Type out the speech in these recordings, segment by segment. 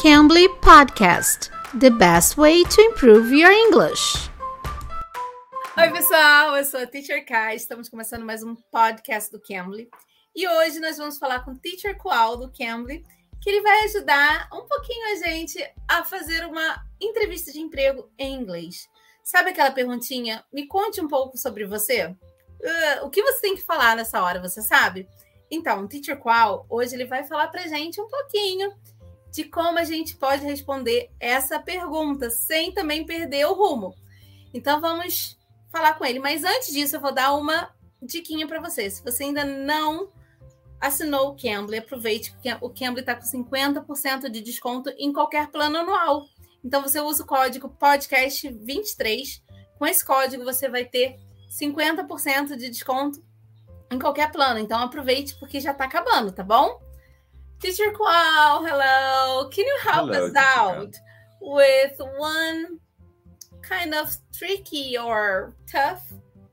Cambly Podcast The best way to improve your English. Oi, pessoal, eu sou a Teacher Kai. Estamos começando mais um podcast do Cambly. E hoje nós vamos falar com o Teacher Qual do Cambly, que ele vai ajudar um pouquinho a gente a fazer uma entrevista de emprego em inglês. Sabe aquela perguntinha? Me conte um pouco sobre você. Uh, o que você tem que falar nessa hora, você sabe? Então, o Teacher Qual, hoje ele vai falar pra gente um pouquinho de como a gente pode responder essa pergunta sem também perder o rumo. Então vamos falar com ele. Mas antes disso, eu vou dar uma diquinha para você. Se você ainda não assinou o Cambly, aproveite que o Cambly está com 50% de desconto em qualquer plano anual. Então você usa o código podcast23. Com esse código você vai ter 50% de desconto em qualquer plano. Então aproveite porque já está acabando, tá bom? Teacher Qual, hello. Can you help hello, us out with one kind of tricky or tough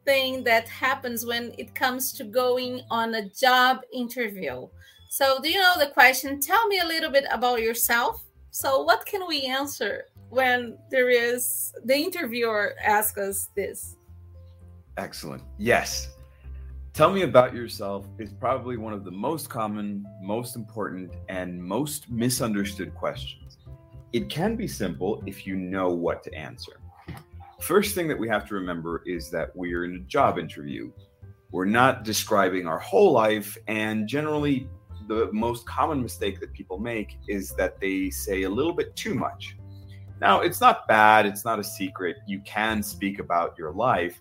thing that happens when it comes to going on a job interview? So, do you know the question? Tell me a little bit about yourself. So, what can we answer when there is the interviewer asks us this? Excellent. Yes. Tell me about yourself is probably one of the most common, most important, and most misunderstood questions. It can be simple if you know what to answer. First thing that we have to remember is that we're in a job interview. We're not describing our whole life, and generally, the most common mistake that people make is that they say a little bit too much. Now, it's not bad, it's not a secret. You can speak about your life,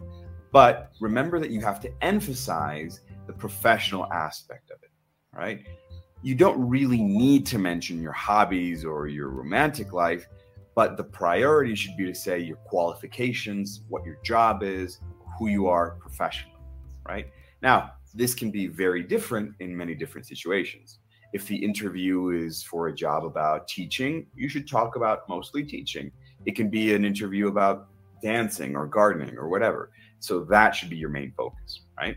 but remember that you have to emphasize the professional aspect of it, right? You don't really need to mention your hobbies or your romantic life, but the priority should be to say your qualifications, what your job is, who you are professionally, right? Now, this can be very different in many different situations. If the interview is for a job about teaching, you should talk about mostly teaching. It can be an interview about dancing or gardening or whatever. So that should be your main focus, right?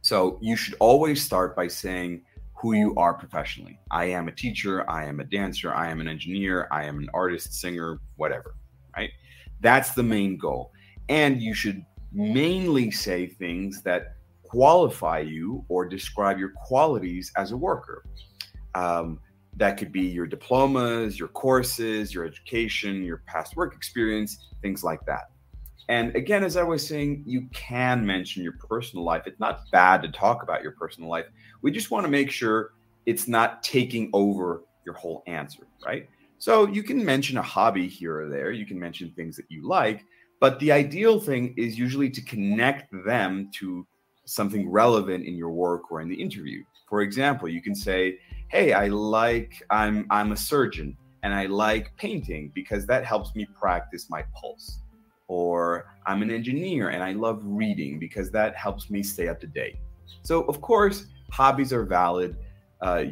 So you should always start by saying who you are professionally. I am a teacher, I am a dancer, I am an engineer, I am an artist, singer, whatever, right? That's the main goal. And you should mainly say things that qualify you or describe your qualities as a worker. Um, that could be your diplomas, your courses, your education, your past work experience, things like that. And again, as I was saying, you can mention your personal life. It's not bad to talk about your personal life. We just want to make sure it's not taking over your whole answer, right? So you can mention a hobby here or there. You can mention things that you like, but the ideal thing is usually to connect them to something relevant in your work or in the interview. For example, you can say, "Hey, I like I'm I'm a surgeon and I like painting because that helps me practice my pulse." Or I'm an engineer and I love reading because that helps me stay up to date. So, of course, hobbies are valid. Uh,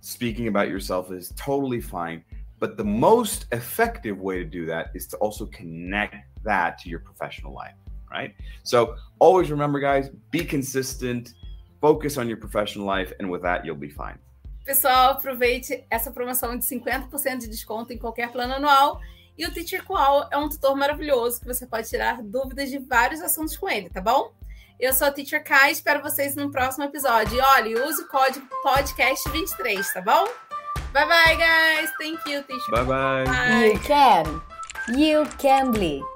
speaking about yourself is totally fine. But the most effective way to do that is to also connect that to your professional life, right? So, always remember, guys, be consistent, focus on your professional life, and with that, you'll be fine. Pessoal, aproveite essa promoção de 50% de desconto em qualquer plano anual E o Teacher Qual é um tutor maravilhoso que você pode tirar dúvidas de vários assuntos com ele, tá bom? Eu sou a Teacher Kai, espero vocês no próximo episódio. E olha, use o código podcast23, tá bom? Bye bye, guys. Thank you, Teacher. Bye bye. bye. You can. You can bleed.